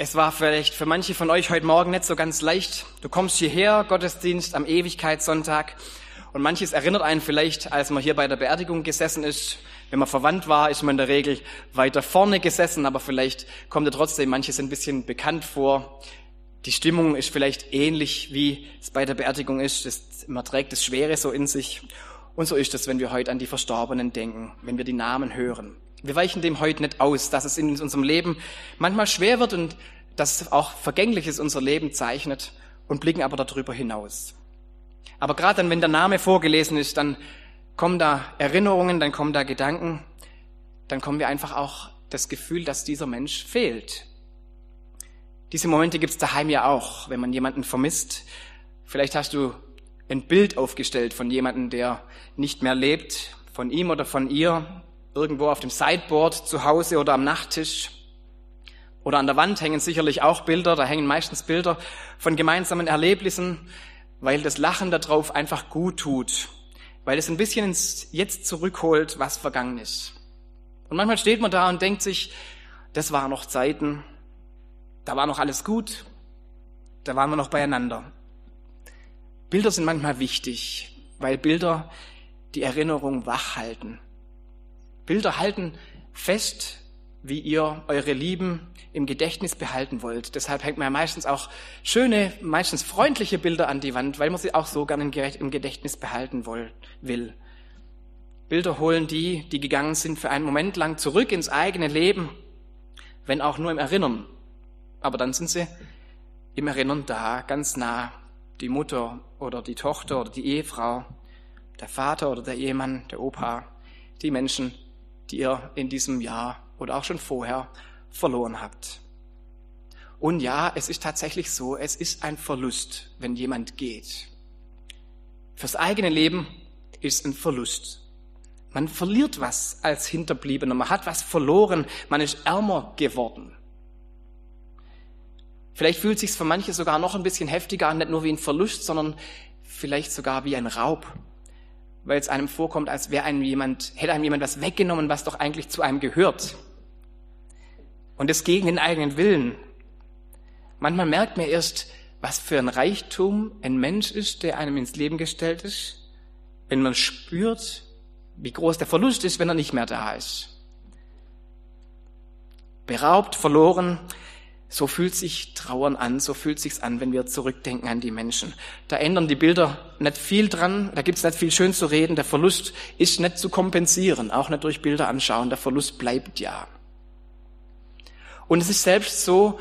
Es war vielleicht für manche von euch heute Morgen nicht so ganz leicht. Du kommst hierher, Gottesdienst am Ewigkeitssonntag. Und manches erinnert einen vielleicht, als man hier bei der Beerdigung gesessen ist. Wenn man verwandt war, ist man in der Regel weiter vorne gesessen, aber vielleicht kommt ja trotzdem manches ein bisschen bekannt vor. Die Stimmung ist vielleicht ähnlich, wie es bei der Beerdigung ist. Das, man trägt das Schwere so in sich. Und so ist es, wenn wir heute an die Verstorbenen denken, wenn wir die Namen hören. Wir weichen dem heute nicht aus, dass es in unserem Leben manchmal schwer wird und dass auch Vergängliches unser Leben zeichnet und blicken aber darüber hinaus. Aber gerade dann, wenn der Name vorgelesen ist, dann kommen da Erinnerungen, dann kommen da Gedanken, dann kommen wir einfach auch das Gefühl, dass dieser Mensch fehlt. Diese Momente gibt's daheim ja auch, wenn man jemanden vermisst. Vielleicht hast du ein Bild aufgestellt von jemandem, der nicht mehr lebt, von ihm oder von ihr, irgendwo auf dem Sideboard zu Hause oder am Nachttisch. Oder an der Wand hängen sicherlich auch Bilder, da hängen meistens Bilder von gemeinsamen Erlebnissen, weil das Lachen darauf einfach gut tut, weil es ein bisschen ins Jetzt zurückholt, was vergangen ist. Und manchmal steht man da und denkt sich, das waren noch Zeiten, da war noch alles gut, da waren wir noch beieinander. Bilder sind manchmal wichtig, weil Bilder die Erinnerung wach halten. Bilder halten fest, wie ihr eure Lieben im Gedächtnis behalten wollt. Deshalb hängt man ja meistens auch schöne, meistens freundliche Bilder an die Wand, weil man sie auch so gerne im Gedächtnis behalten will. Bilder holen die, die gegangen sind, für einen Moment lang zurück ins eigene Leben, wenn auch nur im Erinnern. Aber dann sind sie im Erinnern da, ganz nah. Die Mutter oder die Tochter oder die Ehefrau, der Vater oder der Ehemann, der Opa, die Menschen, die ihr in diesem Jahr oder auch schon vorher verloren habt. Und ja, es ist tatsächlich so, es ist ein Verlust, wenn jemand geht. Fürs eigene Leben ist ein Verlust. Man verliert was als Hinterbliebener, man hat was verloren, man ist ärmer geworden. Vielleicht fühlt sich für manche sogar noch ein bisschen heftiger an, nicht nur wie ein Verlust, sondern vielleicht sogar wie ein Raub weil es einem vorkommt, als wäre einem jemand, hätte einem jemand was weggenommen, was doch eigentlich zu einem gehört. Und es gegen den eigenen Willen. Manchmal merkt man erst, was für ein Reichtum ein Mensch ist, der einem ins Leben gestellt ist, wenn man spürt, wie groß der Verlust ist, wenn er nicht mehr da ist. Beraubt, verloren, so fühlt sich Trauern an, so fühlt sich's an, wenn wir zurückdenken an die Menschen. Da ändern die Bilder nicht viel dran, da gibt's nicht viel schön zu reden, der Verlust ist nicht zu kompensieren, auch nicht durch Bilder anschauen, der Verlust bleibt ja. Und es ist selbst so,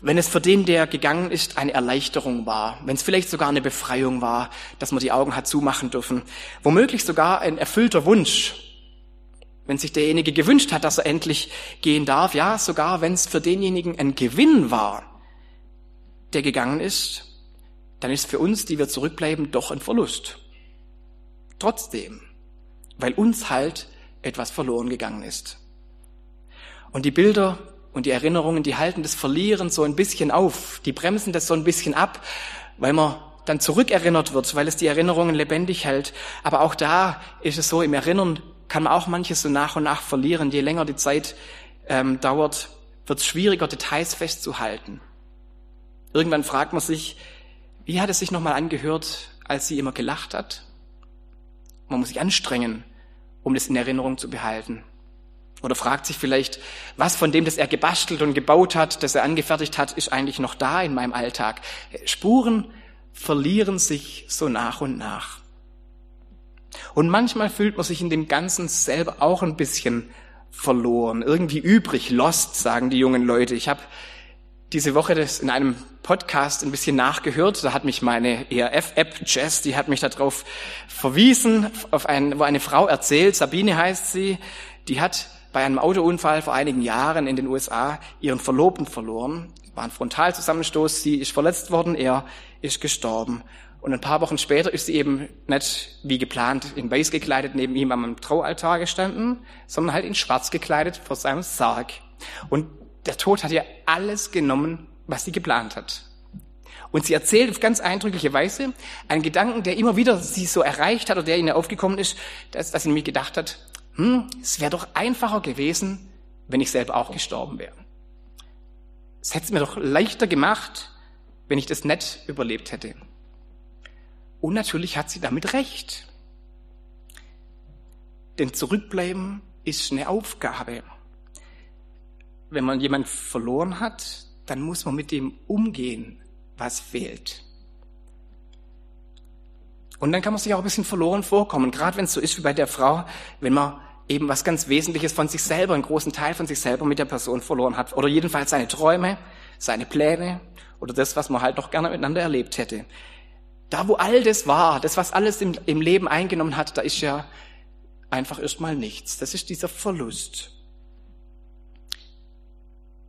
wenn es für den, der gegangen ist, eine Erleichterung war, wenn es vielleicht sogar eine Befreiung war, dass man die Augen hat zumachen dürfen, womöglich sogar ein erfüllter Wunsch, wenn sich derjenige gewünscht hat, dass er endlich gehen darf, ja, sogar wenn es für denjenigen ein Gewinn war, der gegangen ist, dann ist für uns, die wir zurückbleiben, doch ein Verlust. Trotzdem, weil uns halt etwas verloren gegangen ist. Und die Bilder und die Erinnerungen, die halten das Verlieren so ein bisschen auf, die bremsen das so ein bisschen ab, weil man dann zurückerinnert wird, weil es die Erinnerungen lebendig hält. Aber auch da ist es so, im Erinnern kann man auch manches so nach und nach verlieren. Je länger die Zeit ähm, dauert, wird es schwieriger, Details festzuhalten. Irgendwann fragt man sich, wie hat es sich nochmal angehört, als sie immer gelacht hat? Man muss sich anstrengen, um das in Erinnerung zu behalten. Oder fragt sich vielleicht, was von dem, das er gebastelt und gebaut hat, das er angefertigt hat, ist eigentlich noch da in meinem Alltag? Spuren verlieren sich so nach und nach. Und manchmal fühlt man sich in dem Ganzen selber auch ein bisschen verloren, irgendwie übrig, lost, sagen die jungen Leute. Ich habe diese Woche das in einem Podcast ein bisschen nachgehört. Da hat mich meine ERF-App Jess, die hat mich darauf verwiesen, auf ein, wo eine Frau erzählt, Sabine heißt sie, die hat bei einem Autounfall vor einigen Jahren in den USA ihren Verlobten verloren. War ein Frontalzusammenstoß, sie ist verletzt worden, er ist gestorben. Und ein paar Wochen später ist sie eben nicht wie geplant in weiß gekleidet neben ihm am Traualtar gestanden, sondern halt in schwarz gekleidet vor seinem Sarg. Und der Tod hat ihr alles genommen, was sie geplant hat. Und sie erzählt auf ganz eindrückliche Weise einen Gedanken, der immer wieder sie so erreicht hat oder der ihnen aufgekommen ist, dass, dass sie nämlich gedacht hat, hm, es wäre doch einfacher gewesen, wenn ich selber auch gestorben wäre. Es hätte es mir doch leichter gemacht, wenn ich das nicht überlebt hätte. Und natürlich hat sie damit recht. Denn zurückbleiben ist eine Aufgabe. Wenn man jemand verloren hat, dann muss man mit dem umgehen, was fehlt. Und dann kann man sich auch ein bisschen verloren vorkommen, gerade wenn es so ist wie bei der Frau, wenn man eben was ganz Wesentliches von sich selber, einen großen Teil von sich selber mit der Person verloren hat. Oder jedenfalls seine Träume, seine Pläne oder das, was man halt noch gerne miteinander erlebt hätte. Da, wo all das war, das, was alles im, im Leben eingenommen hat, da ist ja einfach erstmal nichts. Das ist dieser Verlust.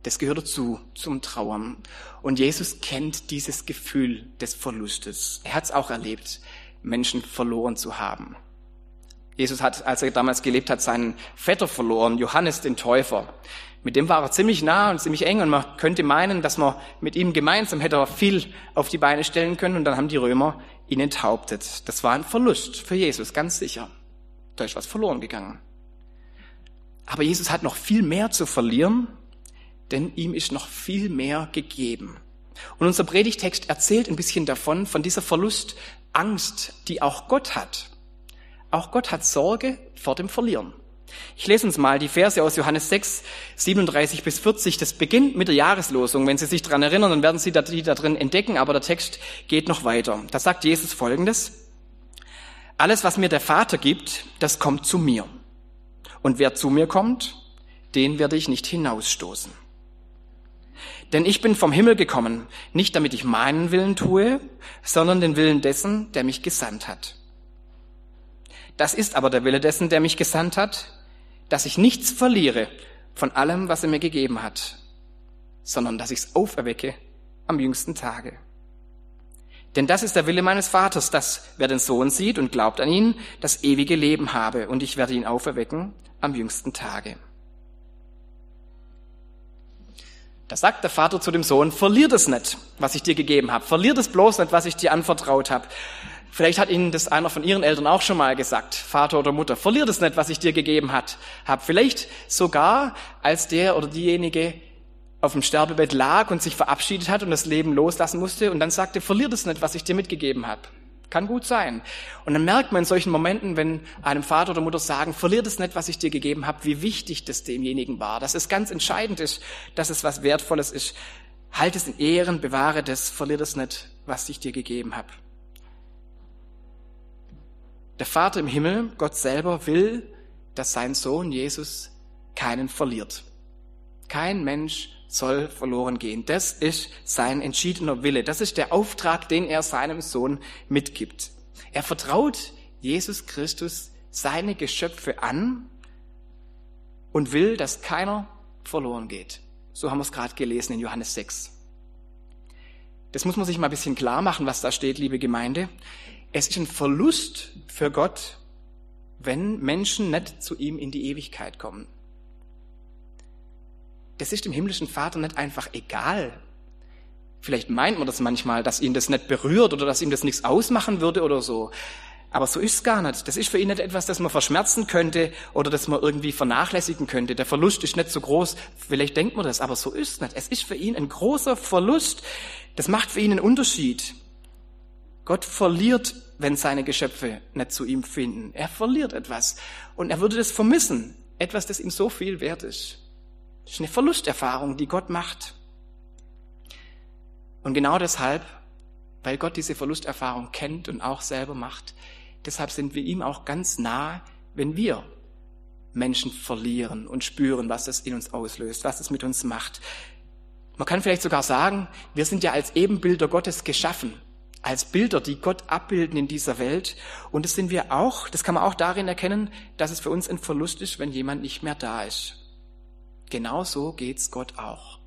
Das gehört dazu, zum Trauern. Und Jesus kennt dieses Gefühl des Verlustes. Er hat es auch erlebt, Menschen verloren zu haben. Jesus hat, als er damals gelebt hat, seinen Vetter verloren, Johannes den Täufer. Mit dem war er ziemlich nah und ziemlich eng und man könnte meinen, dass man mit ihm gemeinsam hätte viel auf die Beine stellen können und dann haben die Römer ihn enthauptet. Das war ein Verlust für Jesus, ganz sicher. Da ist was verloren gegangen. Aber Jesus hat noch viel mehr zu verlieren, denn ihm ist noch viel mehr gegeben. Und unser Predigtext erzählt ein bisschen davon, von dieser Verlustangst, die auch Gott hat. Auch Gott hat Sorge vor dem Verlieren. Ich lese uns mal die Verse aus Johannes 6, 37 bis 40. Das beginnt mit der Jahreslosung. Wenn Sie sich daran erinnern, dann werden Sie die da drin entdecken, aber der Text geht noch weiter. Da sagt Jesus Folgendes. Alles, was mir der Vater gibt, das kommt zu mir. Und wer zu mir kommt, den werde ich nicht hinausstoßen. Denn ich bin vom Himmel gekommen, nicht damit ich meinen Willen tue, sondern den Willen dessen, der mich gesandt hat. Das ist aber der Wille dessen, der mich gesandt hat, dass ich nichts verliere von allem, was er mir gegeben hat, sondern dass ich es auferwecke am jüngsten Tage. Denn das ist der Wille meines Vaters, dass wer den Sohn sieht und glaubt an ihn, das ewige Leben habe, und ich werde ihn auferwecken am jüngsten Tage. Da sagt der Vater zu dem Sohn, verlier das nicht, was ich dir gegeben habe. Verlier das bloß nicht, was ich dir anvertraut habe. Vielleicht hat Ihnen das einer von Ihren Eltern auch schon mal gesagt, Vater oder Mutter, verlier das nicht, was ich dir gegeben hat, hab. Vielleicht sogar, als der oder diejenige auf dem Sterbebett lag und sich verabschiedet hat und das Leben loslassen musste und dann sagte, verlier das nicht, was ich dir mitgegeben habe. Kann gut sein. Und dann merkt man in solchen Momenten, wenn einem Vater oder Mutter sagen, verlier das nicht, was ich dir gegeben habe, wie wichtig das demjenigen war, dass es ganz entscheidend ist, dass es was Wertvolles ist. Halt es in Ehren, bewahre das, verlier das nicht, was ich dir gegeben habe. Der Vater im Himmel, Gott selber, will, dass sein Sohn Jesus keinen verliert. Kein Mensch soll verloren gehen. Das ist sein entschiedener Wille. Das ist der Auftrag, den er seinem Sohn mitgibt. Er vertraut Jesus Christus seine Geschöpfe an und will, dass keiner verloren geht. So haben wir es gerade gelesen in Johannes 6. Das muss man sich mal ein bisschen klar machen, was da steht, liebe Gemeinde. Es ist ein Verlust für Gott, wenn Menschen nicht zu ihm in die Ewigkeit kommen. Das ist dem himmlischen Vater nicht einfach egal. Vielleicht meint man das manchmal, dass ihn das nicht berührt oder dass ihm das nichts ausmachen würde oder so. Aber so ist es gar nicht. Das ist für ihn nicht etwas, das man verschmerzen könnte oder das man irgendwie vernachlässigen könnte. Der Verlust ist nicht so groß. Vielleicht denkt man das, aber so ist es nicht. Es ist für ihn ein großer Verlust. Das macht für ihn einen Unterschied. Gott verliert, wenn seine Geschöpfe nicht zu ihm finden. Er verliert etwas. Und er würde das vermissen. Etwas, das ihm so viel wert ist. Das ist eine Verlusterfahrung, die Gott macht. Und genau deshalb, weil Gott diese Verlusterfahrung kennt und auch selber macht, deshalb sind wir ihm auch ganz nah, wenn wir Menschen verlieren und spüren, was das in uns auslöst, was das mit uns macht. Man kann vielleicht sogar sagen, wir sind ja als Ebenbilder Gottes geschaffen als Bilder, die Gott abbilden in dieser Welt. Und das sind wir auch, das kann man auch darin erkennen, dass es für uns ein Verlust ist, wenn jemand nicht mehr da ist. Genauso geht's Gott auch.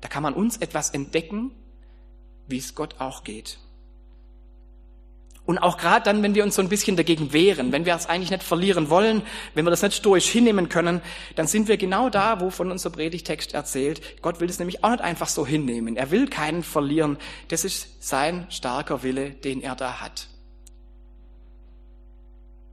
Da kann man uns etwas entdecken, wie es Gott auch geht. Und auch gerade dann, wenn wir uns so ein bisschen dagegen wehren, wenn wir es eigentlich nicht verlieren wollen, wenn wir das nicht stoisch hinnehmen können, dann sind wir genau da, wovon unser Predigtext erzählt. Gott will es nämlich auch nicht einfach so hinnehmen. Er will keinen verlieren. Das ist sein starker Wille, den er da hat.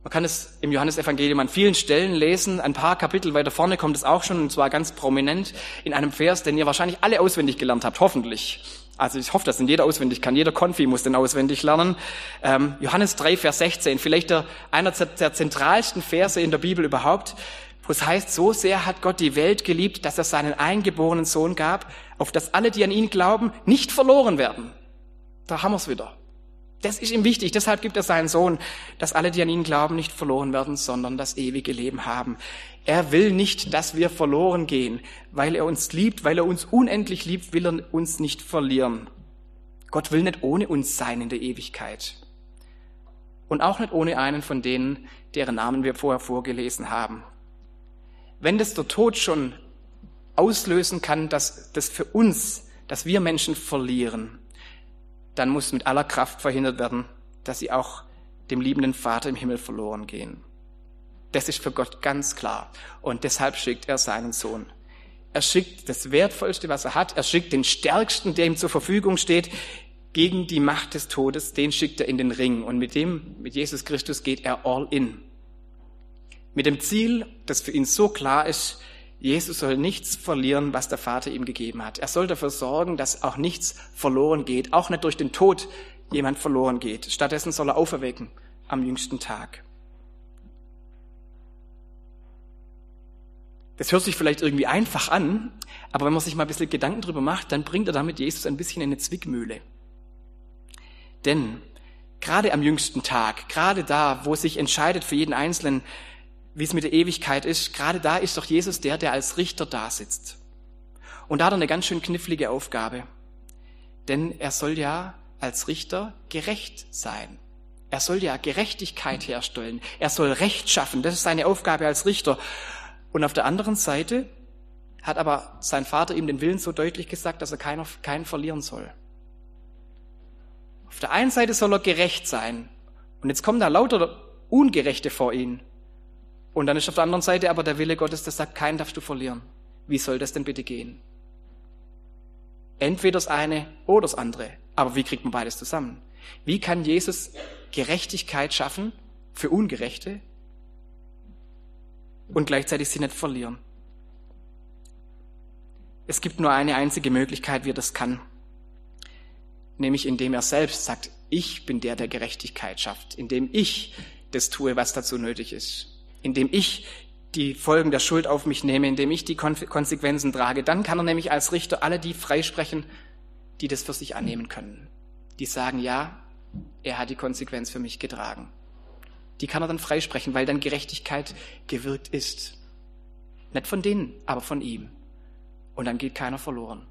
Man kann es im Johannesevangelium an vielen Stellen lesen. Ein paar Kapitel weiter vorne kommt es auch schon, und zwar ganz prominent in einem Vers, den ihr wahrscheinlich alle auswendig gelernt habt, hoffentlich. Also ich hoffe, dass ihn jeder auswendig kann. Jeder Konfi muss den auswendig lernen. Ähm, Johannes 3, Vers 16, vielleicht der, einer der zentralsten Verse in der Bibel überhaupt, wo es heißt, so sehr hat Gott die Welt geliebt, dass er seinen eingeborenen Sohn gab, auf dass alle, die an ihn glauben, nicht verloren werden. Da haben wir es wieder. Das ist ihm wichtig. Deshalb gibt er seinen Sohn, dass alle, die an ihn glauben, nicht verloren werden, sondern das ewige Leben haben. Er will nicht, dass wir verloren gehen. Weil er uns liebt, weil er uns unendlich liebt, will er uns nicht verlieren. Gott will nicht ohne uns sein in der Ewigkeit. Und auch nicht ohne einen von denen, deren Namen wir vorher vorgelesen haben. Wenn das der Tod schon auslösen kann, dass das für uns, dass wir Menschen verlieren, dann muss mit aller Kraft verhindert werden, dass sie auch dem liebenden Vater im Himmel verloren gehen. Das ist für Gott ganz klar. Und deshalb schickt er seinen Sohn. Er schickt das Wertvollste, was er hat. Er schickt den Stärksten, der ihm zur Verfügung steht, gegen die Macht des Todes. Den schickt er in den Ring. Und mit dem, mit Jesus Christus geht er all in. Mit dem Ziel, das für ihn so klar ist, Jesus soll nichts verlieren, was der Vater ihm gegeben hat. Er soll dafür sorgen, dass auch nichts verloren geht, auch nicht durch den Tod jemand verloren geht. Stattdessen soll er auferwecken am jüngsten Tag. Das hört sich vielleicht irgendwie einfach an, aber wenn man sich mal ein bisschen Gedanken drüber macht, dann bringt er damit Jesus ein bisschen in eine Zwickmühle. Denn gerade am jüngsten Tag, gerade da, wo sich entscheidet für jeden Einzelnen, wie es mit der Ewigkeit ist, gerade da ist doch Jesus der, der als Richter da sitzt. Und da hat er eine ganz schön knifflige Aufgabe. Denn er soll ja als Richter gerecht sein. Er soll ja Gerechtigkeit herstellen. Er soll Recht schaffen. Das ist seine Aufgabe als Richter. Und auf der anderen Seite hat aber sein Vater ihm den Willen so deutlich gesagt, dass er keiner, keinen verlieren soll. Auf der einen Seite soll er gerecht sein. Und jetzt kommen da lauter Ungerechte vor ihn. Und dann ist auf der anderen Seite aber der Wille Gottes, der sagt, keinen darfst du verlieren. Wie soll das denn bitte gehen? Entweder das eine oder das andere. Aber wie kriegt man beides zusammen? Wie kann Jesus Gerechtigkeit schaffen für Ungerechte und gleichzeitig sie nicht verlieren? Es gibt nur eine einzige Möglichkeit, wie er das kann. Nämlich indem er selbst sagt, ich bin der, der Gerechtigkeit schafft, indem ich das tue, was dazu nötig ist indem ich die Folgen der Schuld auf mich nehme, indem ich die Konsequenzen trage, dann kann er nämlich als Richter alle die freisprechen, die das für sich annehmen können. Die sagen, ja, er hat die Konsequenz für mich getragen. Die kann er dann freisprechen, weil dann Gerechtigkeit gewirkt ist. Nicht von denen, aber von ihm. Und dann geht keiner verloren.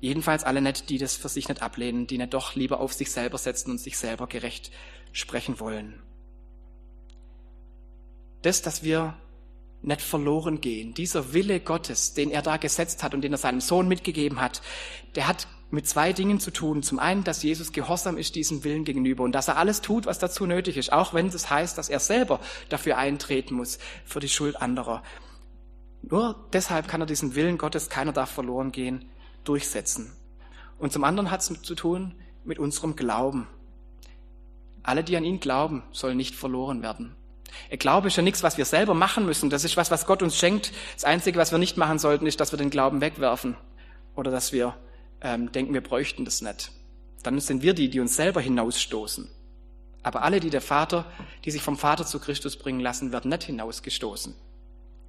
Jedenfalls alle nicht, die das für sich nicht ablehnen, die nicht doch lieber auf sich selber setzen und sich selber gerecht sprechen wollen das, dass wir nicht verloren gehen. Dieser Wille Gottes, den er da gesetzt hat und den er seinem Sohn mitgegeben hat, der hat mit zwei Dingen zu tun. Zum einen, dass Jesus gehorsam ist diesem Willen gegenüber und dass er alles tut, was dazu nötig ist, auch wenn das heißt, dass er selber dafür eintreten muss, für die Schuld anderer. Nur deshalb kann er diesen Willen Gottes, keiner darf verloren gehen, durchsetzen. Und zum anderen hat es zu tun mit unserem Glauben. Alle, die an ihn glauben, sollen nicht verloren werden. Glaube ist ja nichts, was wir selber machen müssen. Das ist was, was Gott uns schenkt. Das Einzige, was wir nicht machen sollten, ist, dass wir den Glauben wegwerfen oder dass wir ähm, denken, wir bräuchten das nicht. Dann sind wir die, die uns selber hinausstoßen. Aber alle, die der Vater, die sich vom Vater zu Christus bringen lassen, werden nicht hinausgestoßen.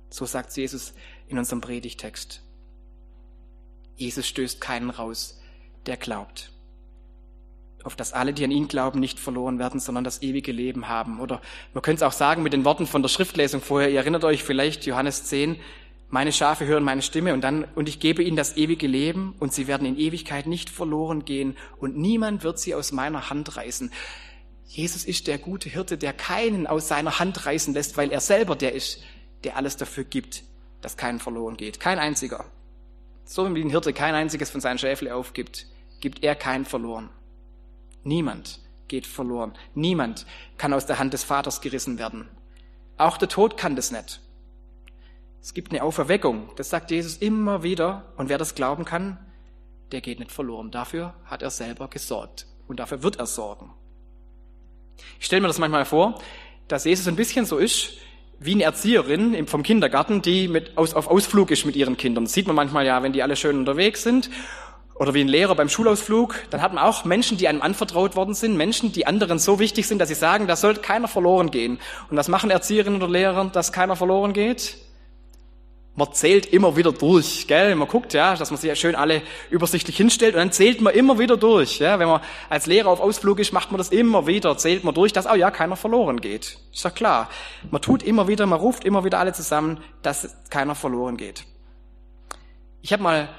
So sagt Jesus in unserem Predigtext. Jesus stößt keinen raus, der glaubt auf dass alle, die an ihn glauben, nicht verloren werden, sondern das ewige Leben haben. Oder man könnte es auch sagen mit den Worten von der Schriftlesung vorher. Ihr erinnert euch vielleicht Johannes 10, meine Schafe hören meine Stimme und dann, und ich gebe ihnen das ewige Leben und sie werden in Ewigkeit nicht verloren gehen und niemand wird sie aus meiner Hand reißen. Jesus ist der gute Hirte, der keinen aus seiner Hand reißen lässt, weil er selber der ist, der alles dafür gibt, dass keinen verloren geht. Kein einziger. So wie ein Hirte kein einziges von seinen Schäfle aufgibt, gibt er keinen verloren. Niemand geht verloren. Niemand kann aus der Hand des Vaters gerissen werden. Auch der Tod kann das nicht. Es gibt eine Auferweckung, das sagt Jesus immer wieder. Und wer das glauben kann, der geht nicht verloren. Dafür hat er selber gesorgt. Und dafür wird er sorgen. Ich stelle mir das manchmal vor, dass Jesus ein bisschen so ist, wie eine Erzieherin vom Kindergarten, die mit, aus, auf Ausflug ist mit ihren Kindern. Das sieht man manchmal ja, wenn die alle schön unterwegs sind. Oder wie ein Lehrer beim Schulausflug. Dann hat man auch Menschen, die einem anvertraut worden sind. Menschen, die anderen so wichtig sind, dass sie sagen, da sollte keiner verloren gehen. Und was machen Erzieherinnen oder Lehrer, dass keiner verloren geht? man zählt immer wieder durch, gell? Man guckt, ja, dass man sich ja schön alle übersichtlich hinstellt und dann zählt man immer wieder durch, ja? Wenn man als Lehrer auf Ausflug ist, macht man das immer wieder, zählt man durch, dass auch ja keiner verloren geht. Ist ja klar. Man tut immer wieder, man ruft immer wieder alle zusammen, dass keiner verloren geht. Ich habe mal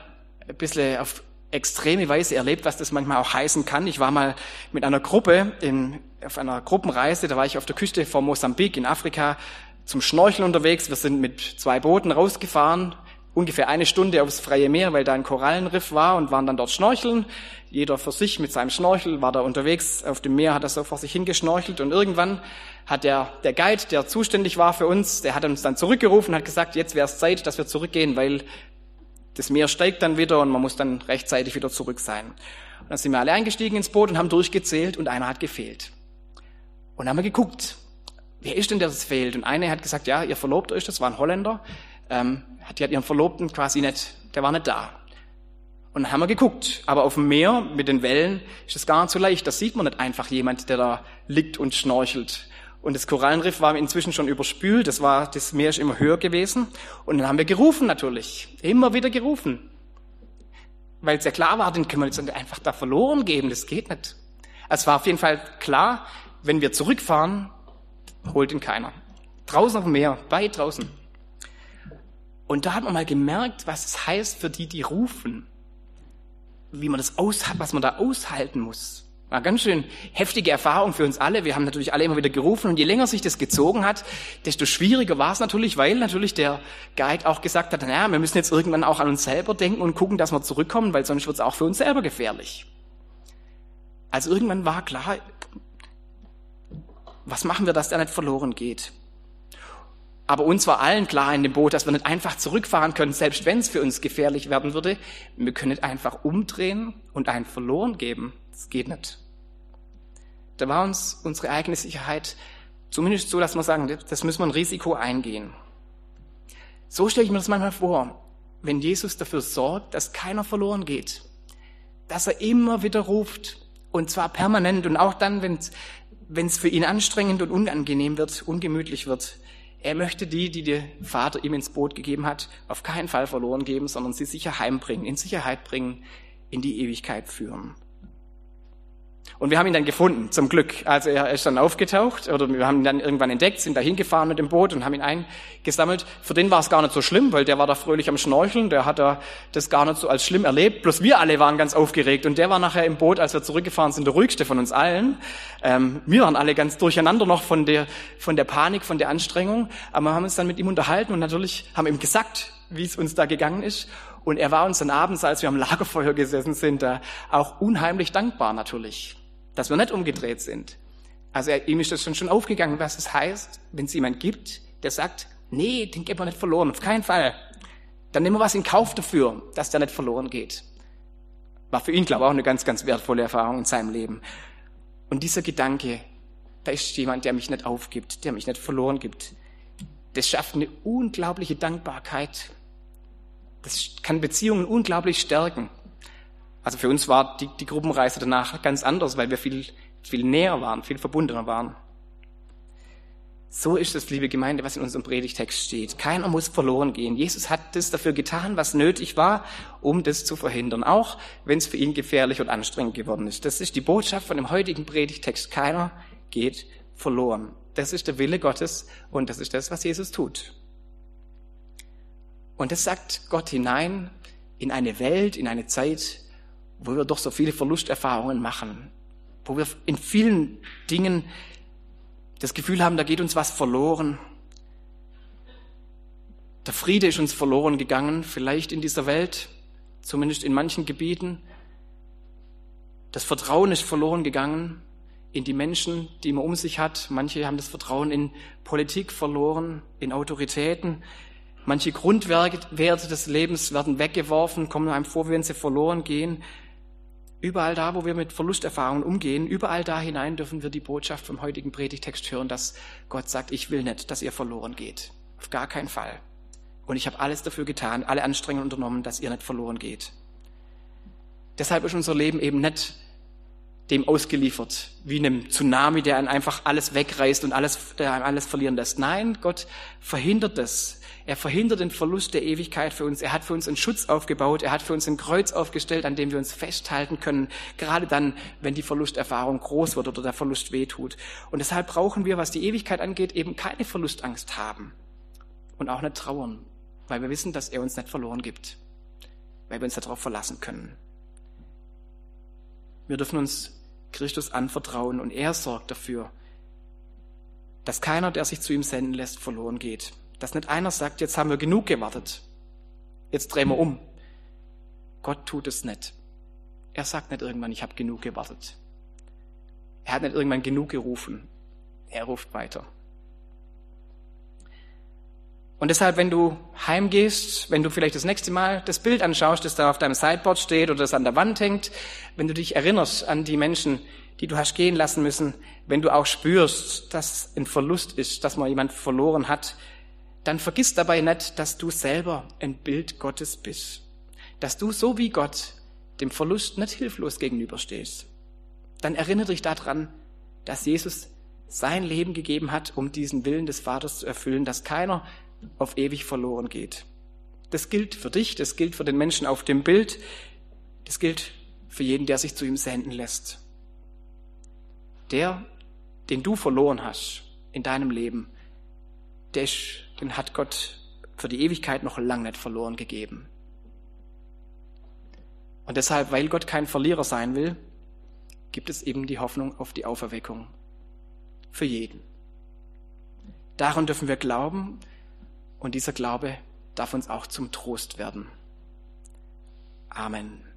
ein bisschen auf extreme Weise erlebt, was das manchmal auch heißen kann. Ich war mal mit einer Gruppe in, auf einer Gruppenreise, da war ich auf der Küste von Mosambik in Afrika, zum Schnorcheln unterwegs. Wir sind mit zwei Booten rausgefahren, ungefähr eine Stunde aufs freie Meer, weil da ein Korallenriff war und waren dann dort schnorcheln. Jeder für sich mit seinem Schnorchel war da unterwegs auf dem Meer, hat er so vor sich hingeschnorchelt und irgendwann hat der, der Guide, der zuständig war für uns, der hat uns dann zurückgerufen, hat gesagt, jetzt wäre es Zeit, dass wir zurückgehen, weil das Meer steigt dann wieder und man muss dann rechtzeitig wieder zurück sein. Und dann sind wir alle eingestiegen ins Boot und haben durchgezählt und einer hat gefehlt. Und dann haben wir geguckt, wer ist denn der, das fehlt? Und eine hat gesagt, ja, ihr Verlobter ist das, war ein Holländer, ähm, die hat ihren Verlobten quasi nicht, der war nicht da. Und dann haben wir geguckt. Aber auf dem Meer mit den Wellen ist es gar nicht so leicht. Da sieht man nicht einfach jemand, der da liegt und schnorchelt. Und das Korallenriff war inzwischen schon überspült. Das war, das Meer ist immer höher gewesen. Und dann haben wir gerufen natürlich. Immer wieder gerufen. Weil es ja klar war, den können wir jetzt einfach da verloren geben. Das geht nicht. Es war auf jeden Fall klar, wenn wir zurückfahren, holt ihn keiner. Draußen auf dem Meer, weit draußen. Und da hat man mal gemerkt, was es heißt für die, die rufen. Wie man das aus, was man da aushalten muss. War ganz schön heftige Erfahrung für uns alle. Wir haben natürlich alle immer wieder gerufen und je länger sich das gezogen hat, desto schwieriger war es natürlich, weil natürlich der Guide auch gesagt hat, naja, wir müssen jetzt irgendwann auch an uns selber denken und gucken, dass wir zurückkommen, weil sonst wird es auch für uns selber gefährlich. Also irgendwann war klar, was machen wir, dass der nicht verloren geht? Aber uns war allen klar in dem Boot, dass wir nicht einfach zurückfahren können, selbst wenn es für uns gefährlich werden würde. Wir können nicht einfach umdrehen und einen verloren geben. Das geht nicht. Da war uns unsere eigene Sicherheit zumindest so, dass wir sagen, das müssen wir ein Risiko eingehen. So stelle ich mir das manchmal vor, wenn Jesus dafür sorgt, dass keiner verloren geht, dass er immer wieder ruft, und zwar permanent und auch dann, wenn es für ihn anstrengend und unangenehm wird, ungemütlich wird. Er möchte die, die der Vater ihm ins Boot gegeben hat, auf keinen Fall verloren geben, sondern sie sicher heimbringen, in Sicherheit bringen, in die Ewigkeit führen. Und wir haben ihn dann gefunden, zum Glück. Also er ist dann aufgetaucht oder wir haben ihn dann irgendwann entdeckt, sind da hingefahren mit dem Boot und haben ihn eingesammelt. Für den war es gar nicht so schlimm, weil der war da fröhlich am Schnorcheln, der hat da das gar nicht so als schlimm erlebt. Bloß wir alle waren ganz aufgeregt und der war nachher im Boot, als wir zurückgefahren sind, der ruhigste von uns allen. Ähm, wir waren alle ganz durcheinander noch von der, von der Panik, von der Anstrengung. Aber wir haben uns dann mit ihm unterhalten und natürlich haben ihm gesagt, wie es uns da gegangen ist. Und er war uns dann abends, als wir am Lagerfeuer gesessen sind, da auch unheimlich dankbar natürlich dass wir nicht umgedreht sind. Also ihm ist das schon, schon aufgegangen, was es heißt, wenn es jemand gibt, der sagt, nee, den geht man nicht verloren, auf keinen Fall. Dann nehmen wir was in Kauf dafür, dass der nicht verloren geht. War für ihn, glaube ich, auch eine ganz, ganz wertvolle Erfahrung in seinem Leben. Und dieser Gedanke, da ist jemand, der mich nicht aufgibt, der mich nicht verloren gibt, das schafft eine unglaubliche Dankbarkeit. Das kann Beziehungen unglaublich stärken. Also für uns war die, die Gruppenreise danach ganz anders, weil wir viel, viel näher waren, viel verbundener waren. So ist es, liebe Gemeinde, was in unserem Predigtext steht. Keiner muss verloren gehen. Jesus hat das dafür getan, was nötig war, um das zu verhindern, auch wenn es für ihn gefährlich und anstrengend geworden ist. Das ist die Botschaft von dem heutigen Predigtext. Keiner geht verloren. Das ist der Wille Gottes und das ist das, was Jesus tut. Und das sagt Gott hinein in eine Welt, in eine Zeit, wo wir doch so viele Verlusterfahrungen machen, wo wir in vielen Dingen das Gefühl haben, da geht uns was verloren. Der Friede ist uns verloren gegangen, vielleicht in dieser Welt, zumindest in manchen Gebieten. Das Vertrauen ist verloren gegangen in die Menschen, die man um sich hat. Manche haben das Vertrauen in Politik verloren, in Autoritäten. Manche Grundwerte des Lebens werden weggeworfen, kommen einem vor, wenn sie verloren gehen. Überall da, wo wir mit Verlusterfahrungen umgehen, überall da hinein dürfen wir die Botschaft vom heutigen Predigtext hören, dass Gott sagt, ich will nicht, dass ihr verloren geht. Auf gar keinen Fall. Und ich habe alles dafür getan, alle Anstrengungen unternommen, dass ihr nicht verloren geht. Deshalb ist unser Leben eben nicht dem ausgeliefert, wie einem Tsunami, der einen einfach alles wegreißt und alles, der einem alles verlieren lässt. Nein, Gott verhindert das. Er verhindert den Verlust der Ewigkeit für uns. Er hat für uns einen Schutz aufgebaut. Er hat für uns ein Kreuz aufgestellt, an dem wir uns festhalten können. Gerade dann, wenn die Verlusterfahrung groß wird oder der Verlust wehtut. Und deshalb brauchen wir, was die Ewigkeit angeht, eben keine Verlustangst haben. Und auch nicht trauern. Weil wir wissen, dass er uns nicht verloren gibt. Weil wir uns darauf verlassen können. Wir dürfen uns Christus anvertrauen und er sorgt dafür, dass keiner, der sich zu ihm senden lässt, verloren geht. Dass nicht einer sagt, jetzt haben wir genug gewartet, jetzt drehen wir um. Gott tut es nicht. Er sagt nicht irgendwann, ich habe genug gewartet. Er hat nicht irgendwann genug gerufen. Er ruft weiter. Und deshalb, wenn du heimgehst, wenn du vielleicht das nächste Mal das Bild anschaust, das da auf deinem Sideboard steht oder das an der Wand hängt, wenn du dich erinnerst an die Menschen, die du hast gehen lassen müssen, wenn du auch spürst, dass ein Verlust ist, dass man jemand verloren hat, dann vergiss dabei nicht, dass du selber ein Bild Gottes bist. Dass du so wie Gott dem Verlust nicht hilflos gegenüberstehst. Dann erinnere dich daran, dass Jesus sein Leben gegeben hat, um diesen Willen des Vaters zu erfüllen, dass keiner auf ewig verloren geht. Das gilt für dich, das gilt für den Menschen auf dem Bild, das gilt für jeden, der sich zu ihm senden lässt. Der, den du verloren hast in deinem Leben, der ist, den hat Gott für die Ewigkeit noch lang nicht verloren gegeben. Und deshalb, weil Gott kein Verlierer sein will, gibt es eben die Hoffnung auf die Auferweckung für jeden. Daran dürfen wir glauben und dieser Glaube darf uns auch zum Trost werden. Amen.